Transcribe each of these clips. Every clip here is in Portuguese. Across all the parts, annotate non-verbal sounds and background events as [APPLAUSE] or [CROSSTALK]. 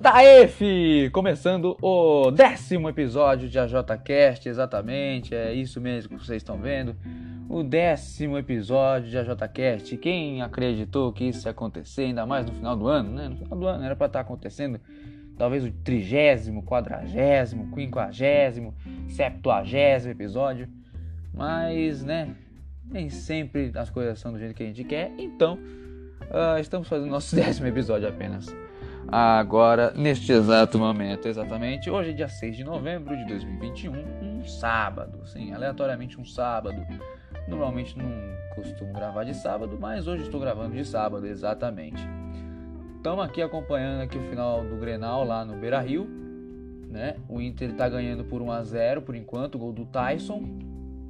Daí, fi! Começando o décimo episódio de AJCast, exatamente, é isso mesmo que vocês estão vendo. O décimo episódio de AJCast. Quem acreditou que isso ia acontecer, ainda mais no final do ano, né? No final do ano era para estar acontecendo talvez o trigésimo, quadragésimo, quinquagésimo, septuagésimo episódio. Mas, né, nem sempre as coisas são do jeito que a gente quer, então uh, estamos fazendo nosso [LAUGHS] décimo episódio apenas. Agora, neste exato momento, exatamente, hoje é dia 6 de novembro de 2021, um sábado, sim, aleatoriamente um sábado. Normalmente não costumo gravar de sábado, mas hoje estou gravando de sábado, exatamente. Estamos aqui acompanhando aqui o final do Grenal lá no Beira Rio. Né? O Inter está ganhando por 1 a 0 por enquanto, gol do Tyson.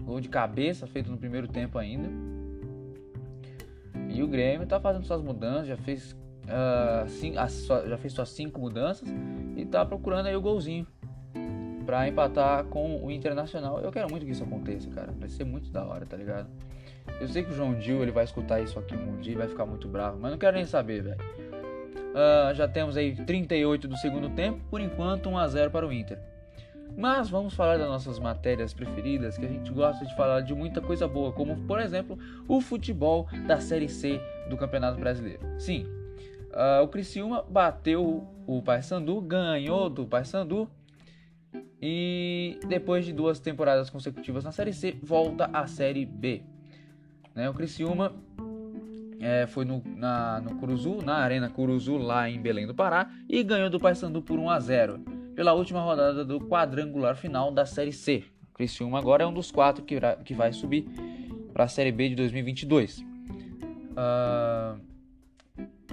Gol de cabeça feito no primeiro tempo ainda. E o Grêmio está fazendo suas mudanças, já fez, uh, cinco, já fez suas cinco mudanças e está procurando aí o golzinho para empatar com o Internacional. Eu quero muito que isso aconteça, cara. Vai ser muito da hora, tá ligado? Eu sei que o João Dil ele vai escutar isso aqui um dia e vai ficar muito bravo, mas não quero nem saber, velho. Uh, já temos aí 38 do segundo tempo, por enquanto 1 a 0 para o Inter. Mas vamos falar das nossas matérias preferidas, que a gente gosta de falar de muita coisa boa, como por exemplo o futebol da Série C do Campeonato Brasileiro. Sim, uh, o Criciúma bateu o Paysandu, ganhou do Paysandu e depois de duas temporadas consecutivas na Série C, volta à Série B. Né, o Criciúma é, foi no, na, no Curuzu, na Arena Curuzu, lá em Belém do Pará, e ganhou do Paysandu por 1 a 0 pela última rodada do quadrangular final da Série C. O Criciúma agora é um dos quatro que, que vai subir para a Série B de 2022. Uh,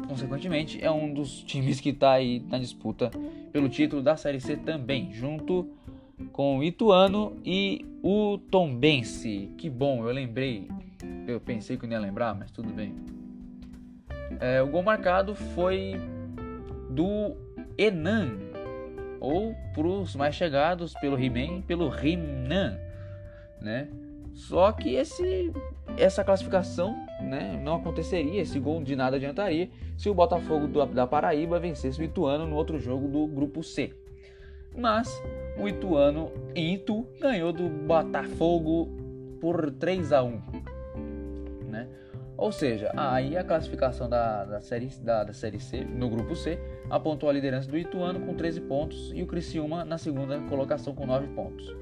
consequentemente, é um dos times que está aí na disputa pelo título da Série C também, junto com o Ituano e o Tombense. Que bom, eu lembrei. Eu pensei que não ia lembrar, mas tudo bem. É, o gol marcado foi do Enan, ou para os mais chegados pelo He-Man, pelo Rimnan, né? Só que esse essa classificação, né, não aconteceria, esse gol de nada adiantaria se o Botafogo da Paraíba vencesse o Ituano no outro jogo do grupo C. Mas o Ituano Itu ganhou do Botafogo por 3 a 1, né? Ou seja, aí a classificação da, da, série, da, da Série C, no grupo C, apontou a liderança do Ituano com 13 pontos e o Criciúma na segunda colocação com 9 pontos.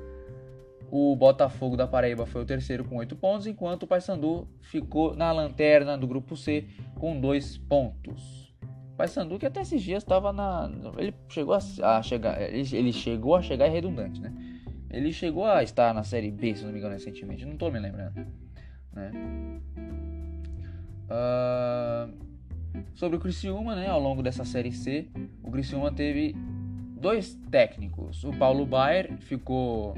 O Botafogo da Paraíba foi o terceiro com 8 pontos, enquanto o Paysandu ficou na lanterna do grupo C com 2 pontos. Paysandu que até esses dias estava na. Ele chegou a, chegar. Ele, chegou a chegar é redundante, né? Ele chegou a estar na série B, se não me engano, recentemente. Não estou me lembrando. Né? Uh, sobre o Criciúma, né, ao longo dessa Série C, o Criciúma teve dois técnicos. O Paulo Baier ficou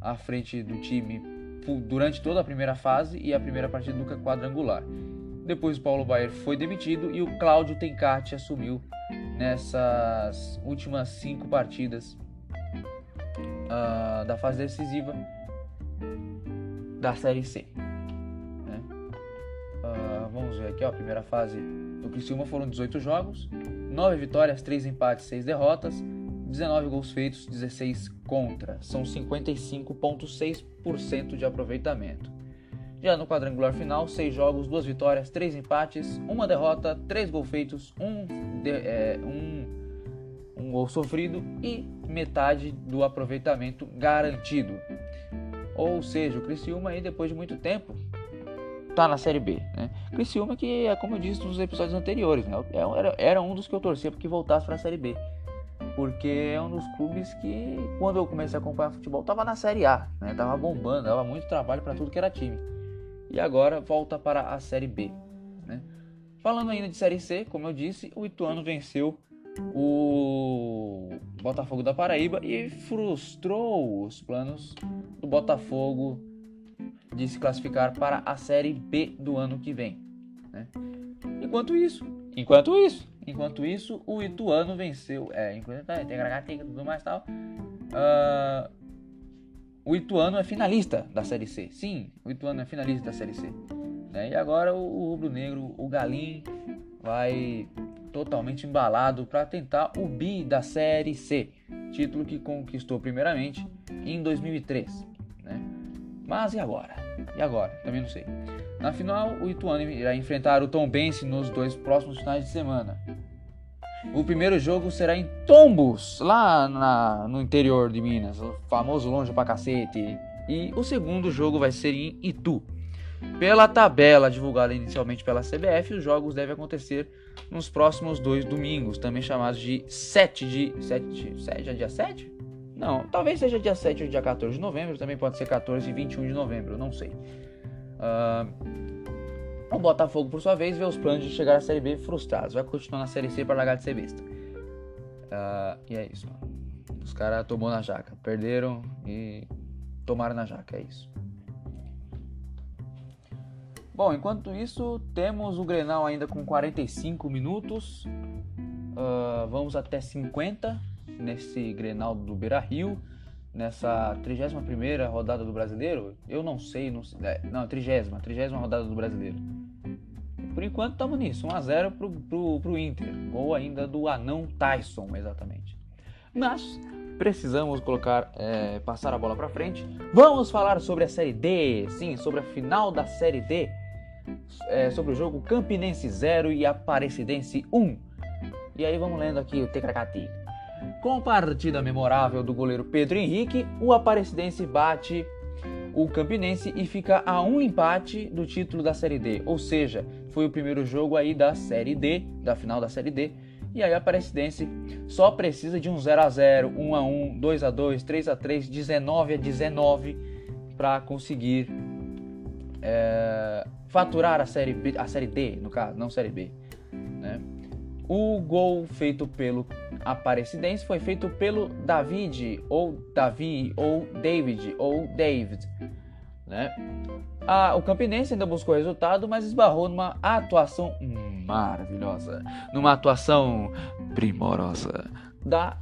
à frente do time durante toda a primeira fase e a primeira partida do quadrangular. Depois o Paulo Baier foi demitido e o Cláudio Tencati assumiu nessas últimas cinco partidas uh, da fase decisiva da Série C. Vamos ver aqui, ó, a primeira fase do Criciúma foram 18 jogos, 9 vitórias, 3 empates, 6 derrotas, 19 gols feitos, 16 contra. São 55,6% de aproveitamento. Já no quadrangular final, 6 jogos, 2 vitórias, 3 empates, 1 derrota, 3 gols feitos, 1, de, é, um, um gol sofrido e metade do aproveitamento garantido. Ou seja, o Criciúma aí depois de muito tempo tá na Série B, né? Criciúma que é como eu disse nos episódios anteriores, né? Era, era um dos que eu torcia para que voltasse para a Série B. Porque é um dos clubes que, quando eu comecei a acompanhar futebol, tava na Série A, né? Tava bombando, dava muito trabalho para tudo que era time. E agora volta para a Série B, né? Falando ainda de Série C, como eu disse, o Ituano venceu o Botafogo da Paraíba e frustrou os planos do Botafogo de se classificar para a Série B do ano que vem. Né? Enquanto isso, enquanto isso, enquanto isso, o Ituano venceu. É, enquanto tá, tem tem tudo mais tal. Uh, o Ituano é finalista da Série C. Sim, o Ituano é finalista da Série C. Né? E agora o, o Rubro Negro, o Galim, vai totalmente embalado para tentar o bi da Série C, título que conquistou primeiramente em 2003. Né? Mas e agora? E agora? Também não sei. Na final, o Ituano irá enfrentar o Tom Bense nos dois próximos finais de semana. O primeiro jogo será em Tombos, lá na, no interior de Minas, o famoso longe pra cacete. E o segundo jogo vai ser em Itu. Pela tabela divulgada inicialmente pela CBF, os jogos devem acontecer nos próximos dois domingos, também chamados de 7 de. 7, 7 é dia 7? Não, talvez seja dia 7 ou dia 14 de novembro, também pode ser 14 e 21 de novembro, não sei. Uh, o Botafogo, por sua vez, vê os planos de chegar à Série B frustrados. Vai continuar na Série C para largar de ser besta. Uh, e é isso. Os caras tomou na jaca. Perderam e tomaram na jaca. É isso. Bom, enquanto isso, temos o Grenal ainda com 45 minutos. Uh, vamos até 50 nesse Grenal do Beira Rio nessa 31 rodada do Brasileiro? Eu não sei, não, sei, é, não 30, 30 rodada do Brasileiro. Por enquanto estamos nisso, 1x0 pro, pro, pro Inter. Gol ainda do anão Tyson, exatamente. Mas precisamos colocar, é, passar a bola para frente. Vamos falar sobre a Série D, sim, sobre a final da Série D. É, sobre o jogo Campinense 0 e Aparecidense 1. E aí vamos lendo aqui o Tecracati. Com partida memorável do goleiro Pedro Henrique, o Aparecidense bate o Campinense e fica a um empate do título da Série D. Ou seja, foi o primeiro jogo aí da Série D, da final da Série D. E aí a Aparecidense só precisa de um 0 a 0, 1 a 1, 2 a 2, 3 a 3, 19 a 19 para conseguir é, faturar a série B, a série D, no caso, não série B, né? O gol feito pelo Aparecidense foi feito pelo David, ou Davi, ou David, ou David. Né? Ah, o Campinense ainda buscou resultado, mas esbarrou numa atuação maravilhosa, numa atuação primorosa da,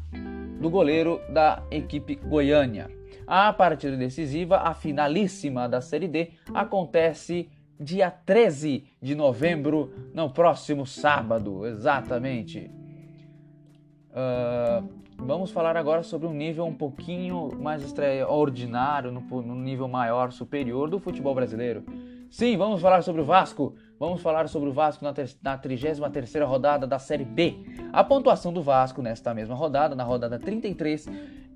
do goleiro da equipe Goiânia. A partida decisiva, a finalíssima da Série D, acontece dia 13 de novembro, no próximo sábado, exatamente. Uh, vamos falar agora sobre um nível um pouquinho mais extraordinário, no, nível maior, superior do futebol brasileiro. Sim, vamos falar sobre o Vasco. Vamos falar sobre o Vasco na, na 33 rodada da Série B. A pontuação do Vasco nesta mesma rodada, na rodada 33,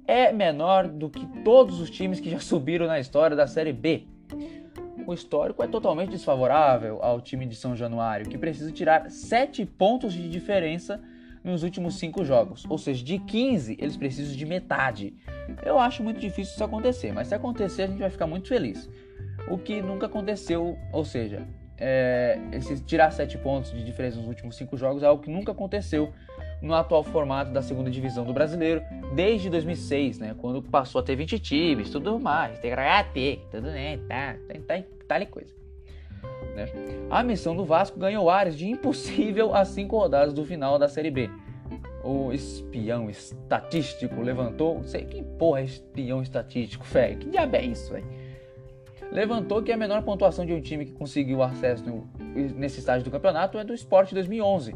é menor do que todos os times que já [LAUGHS] subiram na história da Série B o histórico é totalmente desfavorável ao time de São Januário, que precisa tirar 7 pontos de diferença nos últimos 5 jogos. Ou seja, de 15 eles precisam de metade. Eu acho muito difícil isso acontecer, mas se acontecer a gente vai ficar muito feliz. O que nunca aconteceu, ou seja, é, esse tirar 7 pontos de diferença nos últimos 5 jogos é algo que nunca aconteceu no atual formato da segunda divisão do brasileiro desde 2006, né? Quando passou a ter 20 times, tudo mais, tem HT, tudo né, tá, tá, tá, tal coisa. Né? A missão do Vasco ganhou áreas de impossível a cinco rodadas do final da Série B. O espião estatístico levantou. Sei que porra é espião estatístico, velho. Que diabo é isso, velho? Levantou que a menor pontuação de um time que conseguiu acesso no, nesse estágio do campeonato é do Sport 2011,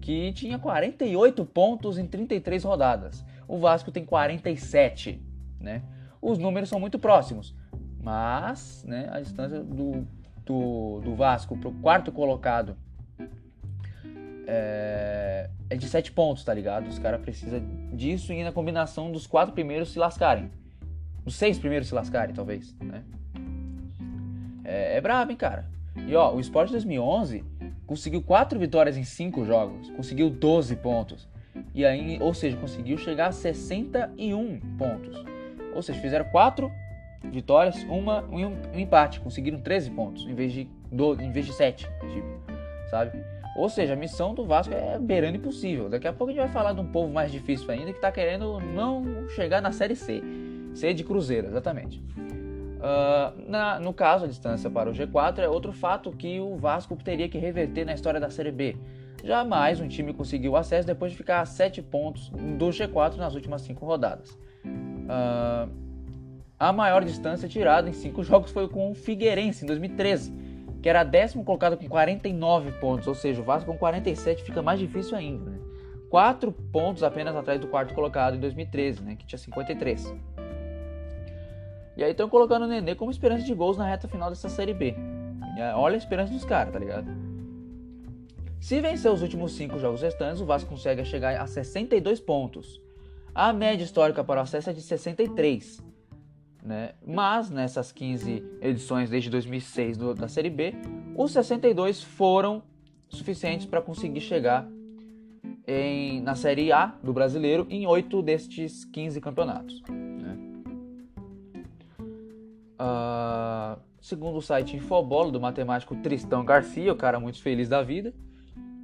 que tinha 48 pontos em 33 rodadas. O Vasco tem 47, né? Os números são muito próximos. Mas né, a distância do, do, do Vasco para o quarto colocado é, é de 7 pontos, tá ligado? Os caras precisam disso e na combinação dos quatro primeiros se lascarem. Os seis primeiros se lascarem, talvez. Né? É, é brabo, hein, cara? E ó, o Sport 2011 conseguiu quatro vitórias em cinco jogos, conseguiu 12 pontos. E aí, ou seja, conseguiu chegar a 61 pontos. Ou seja, fizeram quatro vitórias, uma um, empate. Conseguiram 13 pontos em vez de, do, em vez de 7, tipo, sabe? Ou seja, a missão do Vasco é beirando impossível. Daqui a pouco a gente vai falar de um povo mais difícil ainda que está querendo não chegar na Série C. C de Cruzeiro, exatamente. Uh, na, no caso, a distância para o G4 é outro fato que o Vasco teria que reverter na história da Série B. Jamais um time conseguiu acesso depois de ficar a 7 pontos do G4 nas últimas 5 rodadas. Uh, a maior distância tirada em cinco [LAUGHS] jogos foi com o Figueirense em 2013, que era décimo colocado com 49 pontos, ou seja, o Vasco com 47 fica mais difícil ainda, né? 4 pontos apenas atrás do quarto colocado em 2013, né, que tinha 53. E aí estão colocando o Nenê como esperança de gols na reta final dessa Série B. Olha a esperança dos caras, tá ligado? Se vencer os últimos 5 jogos restantes, o Vasco consegue chegar a 62 pontos. A média histórica para o acesso é de 63. Né? Mas nessas 15 edições desde 2006 do, da Série B, os 62 foram suficientes para conseguir chegar em, na Série A do brasileiro em 8 destes 15 campeonatos. Uh, segundo o site Infobola do matemático Tristão Garcia, o cara muito feliz da vida,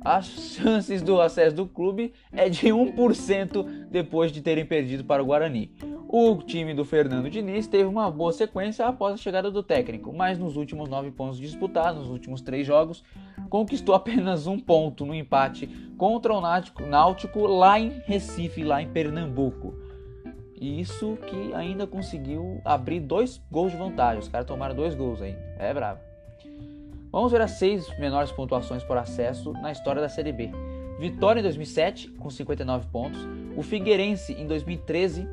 as chances do acesso do clube é de 1% depois de terem perdido para o Guarani. O time do Fernando Diniz teve uma boa sequência após a chegada do técnico, mas nos últimos nove pontos disputados, nos últimos três jogos, conquistou apenas um ponto no empate contra o Náutico lá em Recife, lá em Pernambuco. E isso que ainda conseguiu abrir dois gols de vantagem. Os caras tomaram dois gols ainda. É bravo. Vamos ver as seis menores pontuações por acesso na história da Série B. Vitória em 2007 com 59 pontos, o Figueirense em 2013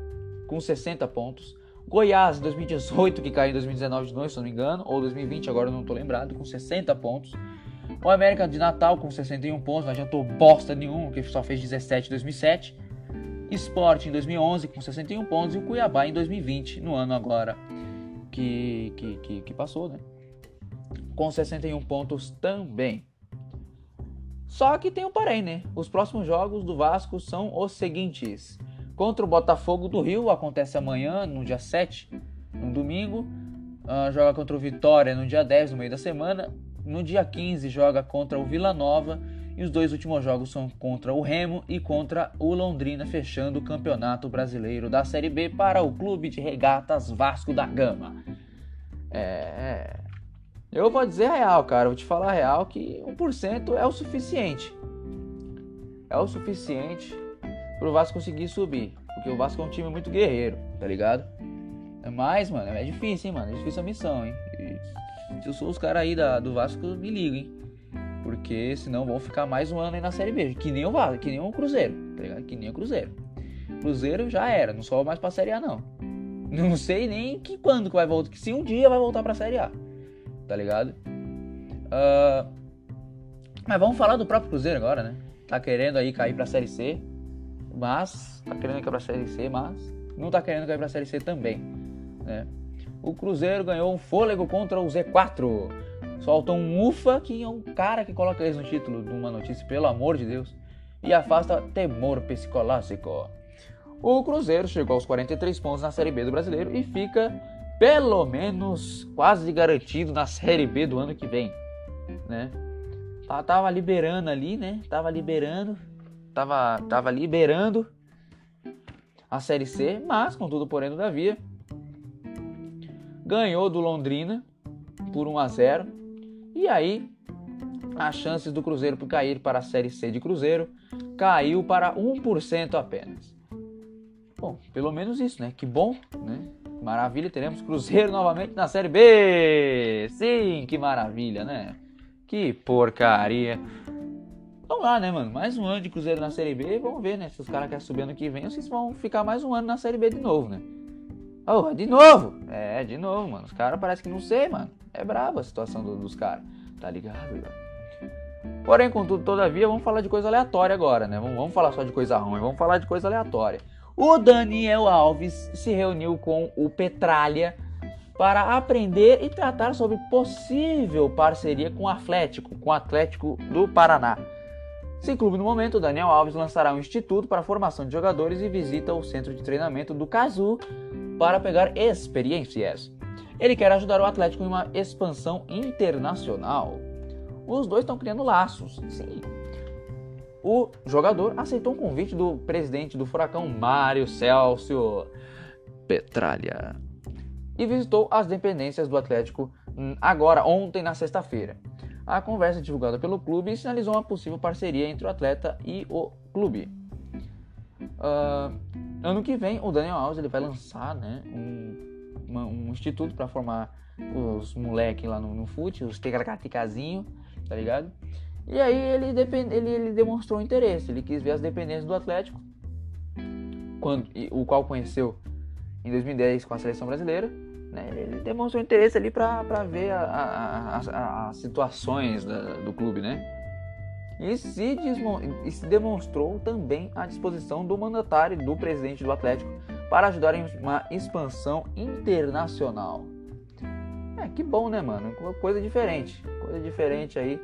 com 60 pontos. Goiás, em 2018, que caiu em 2019 de novo, se não me engano, ou 2020, agora não estou lembrado, com 60 pontos. O América de Natal com 61 pontos, não adiantou bosta nenhuma, que só fez 17 em 2007. Sport em 2011 com 61 pontos e o Cuiabá em 2020, no ano agora que, que, que, que passou, né? Com 61 pontos também. Só que tem um porém, né? Os próximos jogos do Vasco são os seguintes: Contra o Botafogo do Rio, acontece amanhã, no dia 7, no domingo. Uh, joga contra o Vitória no dia 10, no meio da semana. No dia 15, joga contra o Vila Nova. E os dois últimos jogos são contra o Remo e contra o Londrina, fechando o Campeonato Brasileiro da Série B para o Clube de Regatas Vasco da Gama. É. Eu vou dizer real, cara. Vou te falar real que 1% é o suficiente. É o suficiente pro Vasco conseguir subir. Porque o Vasco é um time muito guerreiro, tá ligado? Mas, mano, é difícil, hein, mano. É difícil a missão, hein. Se eu sou os caras aí da, do Vasco, me liga, hein. Porque senão vão ficar mais um ano aí na Série B. Que nem o Vasco, que nem o Cruzeiro, tá ligado? Que nem o Cruzeiro. Cruzeiro já era, não sobe mais pra Série A, não. Não sei nem que quando que vai voltar. Que se um dia vai voltar pra Série A. Tá ligado? Uh, mas vamos falar do próprio Cruzeiro agora, né? Tá querendo aí cair pra Série C mas tá querendo cair para a Série C, mas não tá querendo cair para a Série C também, né? O Cruzeiro ganhou um fôlego contra o Z4. Solta um ufa que é um cara que coloca isso no título de uma notícia, pelo amor de Deus, e afasta temor psicológico. O Cruzeiro chegou aos 43 pontos na Série B do Brasileiro e fica pelo menos quase garantido na Série B do ano que vem, né? Tá, tava liberando ali, né? Tava liberando, tava, tava liberando a Série C, mas, contudo, porém, todavia, ganhou do Londrina por 1 a 0 e aí as chances do Cruzeiro cair para a Série C de Cruzeiro caiu para 1% apenas. Bom, pelo menos isso, né? Que bom, né? Maravilha, teremos Cruzeiro novamente na Série B! Sim, que maravilha, né? Que porcaria! Vamos lá, né, mano? Mais um ano de Cruzeiro na Série B. Vamos ver, né? Se os caras querem subir ano que vem, se vão ficar mais um ano na Série B de novo, né? Oh, de novo! É, de novo, mano. Os caras parecem que não sei, mano. É brava a situação do, dos caras. Tá ligado? Porém, contudo, todavia, vamos falar de coisa aleatória agora, né? Vamos, vamos falar só de coisa ruim, vamos falar de coisa aleatória. O Daniel Alves se reuniu com o Petralha para aprender e tratar sobre possível parceria com o Atlético, com o Atlético do Paraná. Sem clube no momento, Daniel Alves lançará um instituto para formação de jogadores e visita o centro de treinamento do Cazu para pegar experiências. Ele quer ajudar o Atlético em uma expansão internacional. Os dois estão criando laços, sim. O jogador aceitou um convite do presidente do Furacão, Mário Celso Petralha, e visitou as dependências do Atlético hum, agora, ontem, na sexta-feira. A conversa divulgada pelo clube sinalizou uma possível parceria entre o atleta e o clube. Uh, ano que vem, o Daniel Alves ele vai lançar né, um, uma, um instituto para formar os moleque lá no, no fute, os tegracaticazinho, tá ligado? E aí ele, depend, ele, ele demonstrou interesse, ele quis ver as dependências do Atlético, quando, o qual conheceu em 2010 com a seleção brasileira. Né? Ele demonstrou interesse ali para ver as situações da, do clube, né? E se, e se demonstrou também à disposição do mandatário do presidente do Atlético para ajudar em uma expansão internacional. É, que bom, né, mano? Coisa diferente. Coisa diferente aí,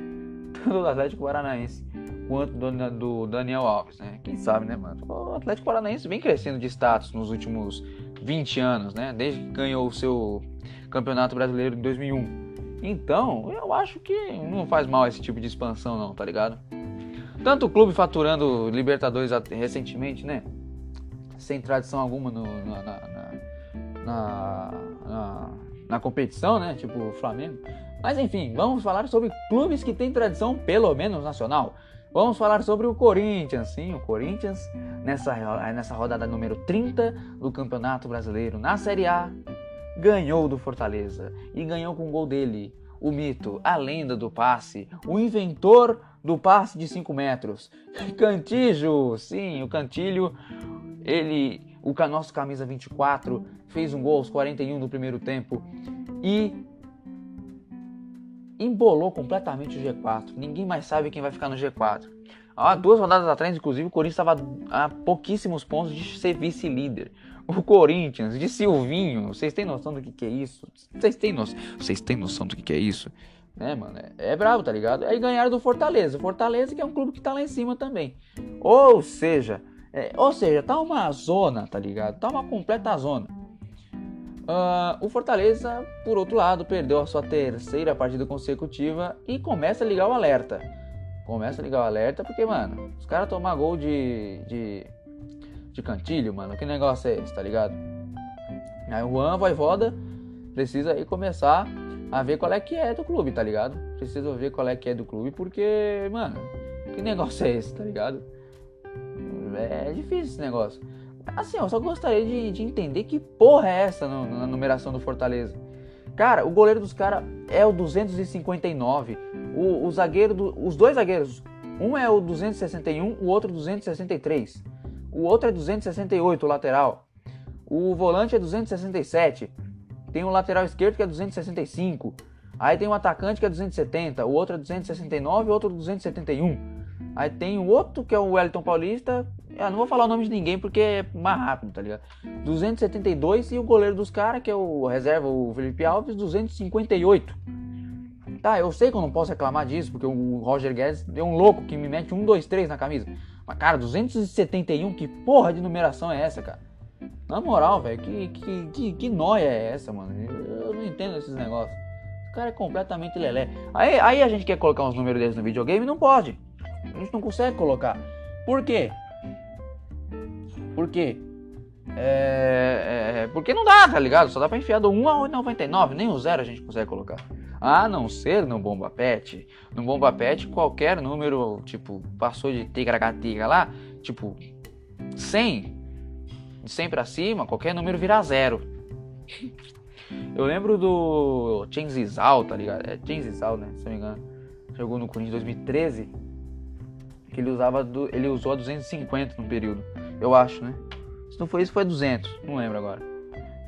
do Atlético Paranaense quanto do, do Daniel Alves, né? Quem sabe, né, mano? O Atlético Paranaense vem crescendo de status nos últimos 20 anos, né? Desde que ganhou o seu Campeonato Brasileiro em 2001. Então, eu acho que não faz mal esse tipo de expansão, não, tá ligado? Tanto o clube faturando Libertadores recentemente, né? Sem tradição alguma no, na, na, na, na, competição, né? Tipo o Flamengo. Mas enfim, vamos falar sobre clubes que têm tradição, pelo menos nacional. Vamos falar sobre o Corinthians, sim, o Corinthians nessa, nessa rodada número 30 do Campeonato Brasileiro na Série A ganhou do Fortaleza e ganhou com o gol dele, o mito, a lenda do passe, o inventor do passe de 5 metros, Cantijo, sim, o Cantilho, ele, o nosso camisa 24, fez um gol aos 41 do primeiro tempo e embolou completamente o G4. Ninguém mais sabe quem vai ficar no G4. Há duas rodadas atrás, inclusive, o Corinthians estava a pouquíssimos pontos de ser vice-líder. O Corinthians, de Silvinho, vocês têm noção do que, que é isso? Vocês têm, no... vocês têm noção do que, que é isso? É, mano, é, é brabo, tá ligado? Aí ganharam do Fortaleza. Fortaleza que é um clube que tá lá em cima também. Ou seja, é, ou seja, tá uma zona, tá ligado? Tá uma completa zona. Uh, o Fortaleza, por outro lado, perdeu a sua terceira partida consecutiva e começa a ligar o alerta. Começa a ligar o alerta porque, mano, os caras tomar gol de, de, de cantilho, mano, que negócio é esse, tá ligado? Aí o Juan Voivoda precisa aí começar a ver qual é que é do clube, tá ligado? Precisa ver qual é que é do clube porque, mano, que negócio é esse, tá ligado? É difícil esse negócio. Assim, eu só gostaria de, de entender que porra é essa no, na numeração do Fortaleza. Cara, o goleiro dos caras é o 259. O, o zagueiro, do, os dois zagueiros, um é o 261, o outro 263. O outro é 268, o lateral. O volante é 267. Tem o lateral esquerdo que é 265. Aí tem um atacante que é 270, o outro é 269 e o outro 271. Aí tem o outro que é o Wellington Paulista. Eu não vou falar o nome de ninguém porque é mais rápido, tá ligado? 272 e o goleiro dos caras, que é o reserva, o Felipe Alves, 258. Tá, eu sei que eu não posso reclamar disso, porque o Roger Guedes é um louco que me mete 1, 2, 3 na camisa. Mas, cara, 271, que porra de numeração é essa, cara? Na moral, velho, que, que, que, que noia é essa, mano? Eu não entendo esses negócios. O cara é completamente lelé. Aí, aí a gente quer colocar uns números desses no videogame não pode. A gente não consegue colocar. Por quê? Por quê? É, é, porque não dá, tá ligado? Só dá pra enfiar do 1 a 99, nem o 0 a gente consegue colocar. A não ser no Bomba Pet. No Bomba Pet, qualquer número, tipo, passou de tigra lá, tipo, 100, de 100 pra cima, qualquer número vira 0. [LAUGHS] Eu lembro do Chenzizal, tá ligado? É Chenzizal, né? Se não me engano. Jogou no Corinthians em 2013 que ele usava do, ele usou a 250 no período, eu acho, né? Se não foi isso, foi 200, não lembro agora.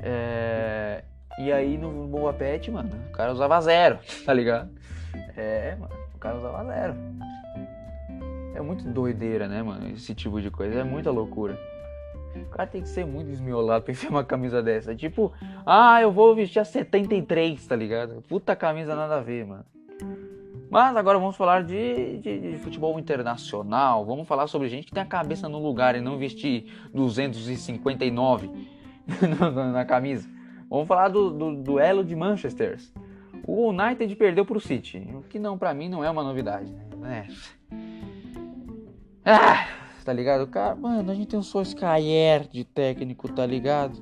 É, e aí no Boa Pet, mano, o cara usava zero, [LAUGHS] tá ligado? É, mano, o cara usava zero. É muito doideira, né, mano? Esse tipo de coisa, é muita loucura. O cara tem que ser muito desmiolado pra enfiar uma camisa dessa. Tipo, ah, eu vou vestir a 73, tá ligado? Puta camisa nada a ver, mano. Mas agora vamos falar de, de, de, futebol internacional. Vamos falar sobre gente que tem a cabeça no lugar e não vestir 259 [LAUGHS] na camisa. Vamos falar do, do duelo de Manchester. O United perdeu para o City, o que não para mim não é uma novidade. Né? Ah, tá ligado? Cara, mano, a gente tem o Solskjaer de técnico, tá ligado?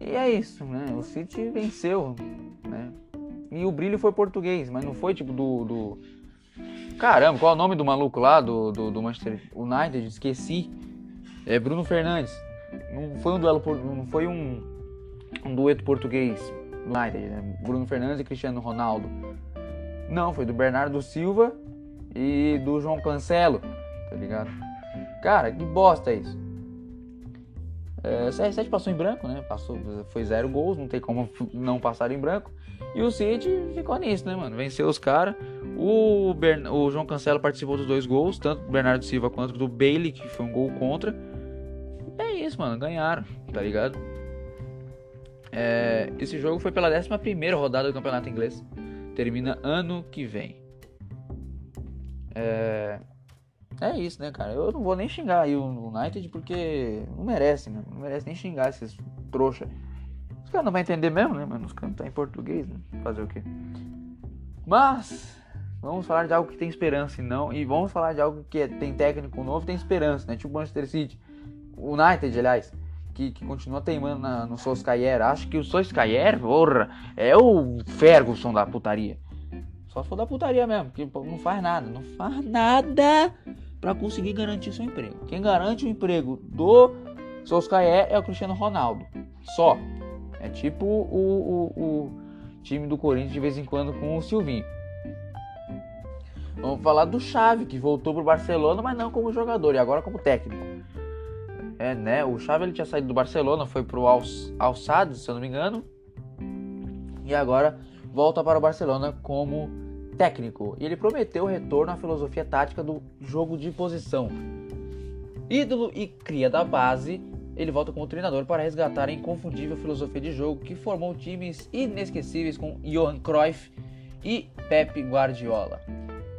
E é isso, né? O City venceu, né? E o brilho foi português, mas não foi tipo do. do... Caramba, qual é o nome do maluco lá do, do, do Manchester United? Esqueci. É Bruno Fernandes. Não foi um duelo, não foi um, um dueto português. United, né? Bruno Fernandes e Cristiano Ronaldo. Não, foi do Bernardo Silva e do João Cancelo, tá ligado? Cara, que bosta isso. É, CR7 passou em branco, né? Passou, foi zero gols, não tem como [LAUGHS] não passar em branco. E o City ficou nisso, né, mano? Venceu os caras. O, Bern... o João Cancelo participou dos dois gols, tanto do Bernardo Silva quanto do Bailey, que foi um gol contra. É isso, mano. Ganharam, tá ligado? É... Esse jogo foi pela 11 rodada do campeonato inglês. Termina ano que vem. É... É isso, né, cara? Eu não vou nem xingar aí o United porque não merece, né? Não merece nem xingar esses trouxa. Os caras não vão entender mesmo, né, mano? Os caras tá em português, né? Fazer o quê? Mas vamos falar de algo que tem esperança e não. E vamos falar de algo que é, tem técnico novo tem esperança, né? Tipo o Manchester City. O United, aliás. Que, que, continua teimando na, no Solskjaer. Acho que o Solskjaer, porra, é o Ferguson da putaria. Só se for da putaria mesmo, que não faz nada. Não faz nada para conseguir garantir seu emprego. Quem garante o emprego do Solskjaer é o Cristiano Ronaldo. Só. É tipo o, o, o time do Corinthians de vez em quando com o Silvinho. Vamos falar do Xavi, que voltou pro Barcelona, mas não como jogador, e agora como técnico. É, né? O Xavi ele tinha saído do Barcelona, foi pro Alçados, se eu não me engano. E agora volta para o Barcelona como técnico. E ele prometeu o retorno à filosofia tática do jogo de posição. Ídolo e cria da base, ele volta como treinador para resgatar a inconfundível filosofia de jogo que formou times inesquecíveis com Johan Cruyff e Pep Guardiola.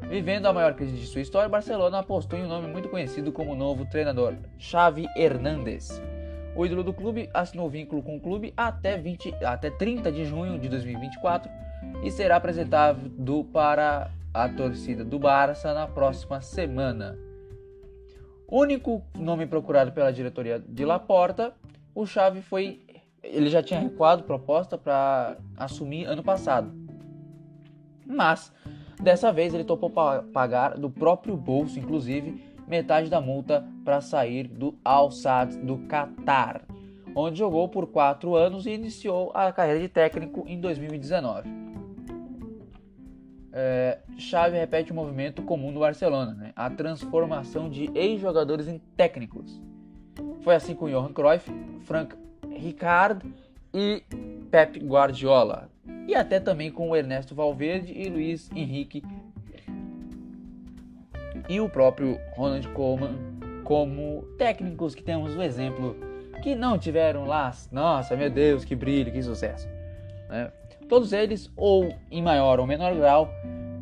Vivendo a maior crise de sua história, Barcelona apostou em um nome muito conhecido como novo treinador, Xavi Hernández. O ídolo do clube assinou vínculo com o clube até, 20, até 30 de junho de 2024 e será apresentado para a torcida do Barça na próxima semana. Único nome procurado pela diretoria de Laporta, o Xavi foi ele já tinha recuado proposta para assumir ano passado. Mas Dessa vez ele topou pagar do próprio bolso, inclusive, metade da multa para sair do Al Sadd do Qatar, onde jogou por quatro anos e iniciou a carreira de técnico em 2019. É, Xavi repete o movimento comum do Barcelona, né? a transformação de ex-jogadores em técnicos. Foi assim com Johan Cruyff, Frank Rijkaard e Pep Guardiola, e até também com Ernesto Valverde e Luiz Henrique e o próprio Ronald Koeman como técnicos que temos o exemplo que não tiveram lá, nossa, meu Deus, que brilho, que sucesso. Né? Todos eles, ou em maior ou menor grau,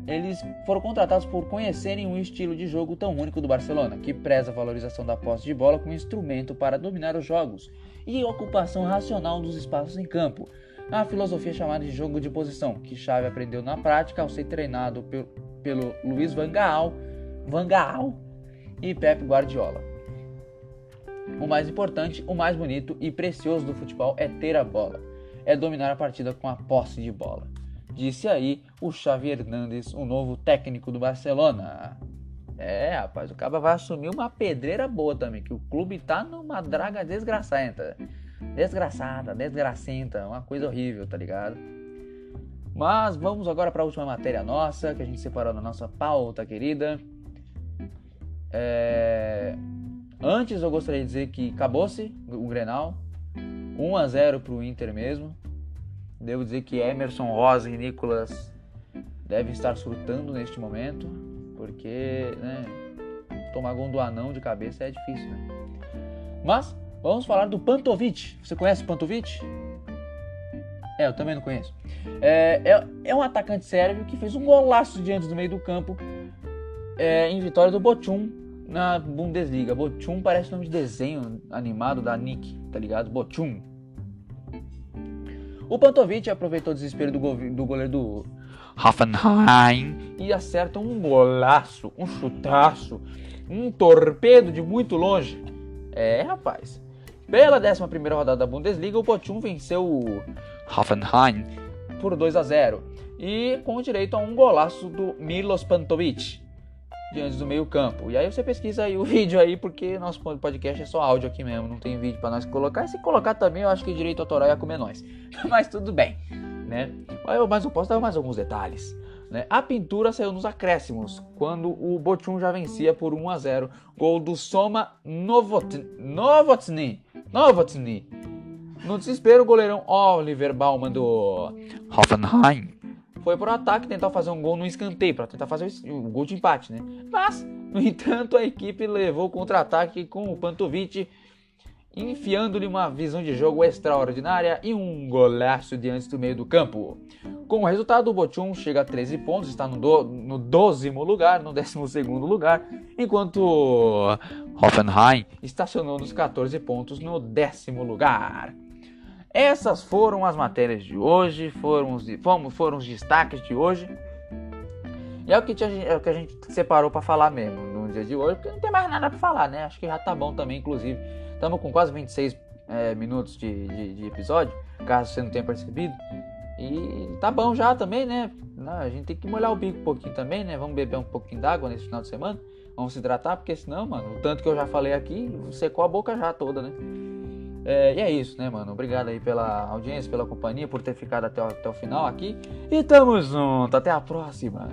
eles foram contratados por conhecerem um estilo de jogo tão único do Barcelona, que preza a valorização da posse de bola como instrumento para dominar os jogos e ocupação racional dos espaços em campo, a filosofia chamada de jogo de posição, que Xavi aprendeu na prática ao ser treinado pelo, Luiz Van Gaal, Van Gaal e Pep Guardiola. O mais importante, o mais bonito e precioso do futebol é ter a bola, é dominar a partida com a posse de bola. Disse aí o Xavi Hernandes, o novo técnico do Barcelona. É, rapaz, o cara vai assumir uma pedreira boa também, que o clube tá numa draga desgraçada. Desgraçada, desgracenta, uma coisa horrível, tá ligado? Mas vamos agora para a última matéria nossa, que a gente separou na nossa pauta querida. É... Antes eu gostaria de dizer que acabou-se o Grenal. 1 a 0 para o Inter mesmo. Devo dizer que Emerson Rosa e Nicolas devem estar surtando neste momento, porque né, tomar gol do anão de cabeça é difícil. Né? Mas Vamos falar do Pantovic. Você conhece o Pantovic? É, eu também não conheço. É, é, é, um atacante sérvio que fez um golaço diante do meio do campo é, em vitória do Bochum na Bundesliga. Bochum parece nome de desenho animado da Nick, tá ligado? Bochum. O Pantovic aproveitou o desespero do, do goleiro do Hoffenheim e acerta um golaço, um chutaço, um torpedo de muito longe. É, rapaz. Pela 11 rodada da Bundesliga, o Bochum venceu o Hoffenheim por 2 a 0 e com direito a um golaço do Milos Pantovic diante do meio campo. E aí você pesquisa aí o [LAUGHS] vídeo aí, porque nosso podcast é só áudio aqui mesmo, não tem vídeo para nós colocar. E se colocar também, eu acho que direito autoral ia comer nós. [LAUGHS] Mas tudo bem. né? Mas eu posso dar mais alguns detalhes. Né? A pintura saiu nos acréscimos, quando o Bochum já vencia por 1 a 0. Gol do Soma Novotny. Novotny. Novotny. No desespero, o goleirão Oliver Baumann do Hoffenheim foi para o ataque tentar fazer um gol no escanteio, para tentar fazer o gol de empate, né? Mas, no [LAUGHS] entanto, a equipe levou contra-ataque com o Pantovic enfiando-lhe uma visão de jogo extraordinária e um golaço diante do meio do campo. Com o resultado, o Bochum chega a 13 pontos, está no, do, no 12 lugar, no 12 lugar, enquanto Hoffenheim estacionou nos 14 pontos no décimo lugar. Essas foram as matérias de hoje, foram os, foram os destaques de hoje. E é o que, tinha, é o que a gente separou para falar mesmo no dia de hoje, porque não tem mais nada para falar, né? Acho que já tá bom também, inclusive. Estamos com quase 26 é, minutos de, de, de, episódio, caso você não tenha percebido. E tá bom já também, né? A gente tem que molhar o bico um pouquinho também, né? Vamos beber um pouquinho d'água nesse final de semana. Vamos se hidratar, porque senão, mano, o tanto que eu já falei aqui, secou a boca já toda, né? É, e é isso, né, mano? Obrigado aí pela audiência, pela companhia, por ter ficado até o, até o final aqui. E tamo junto, até a próxima.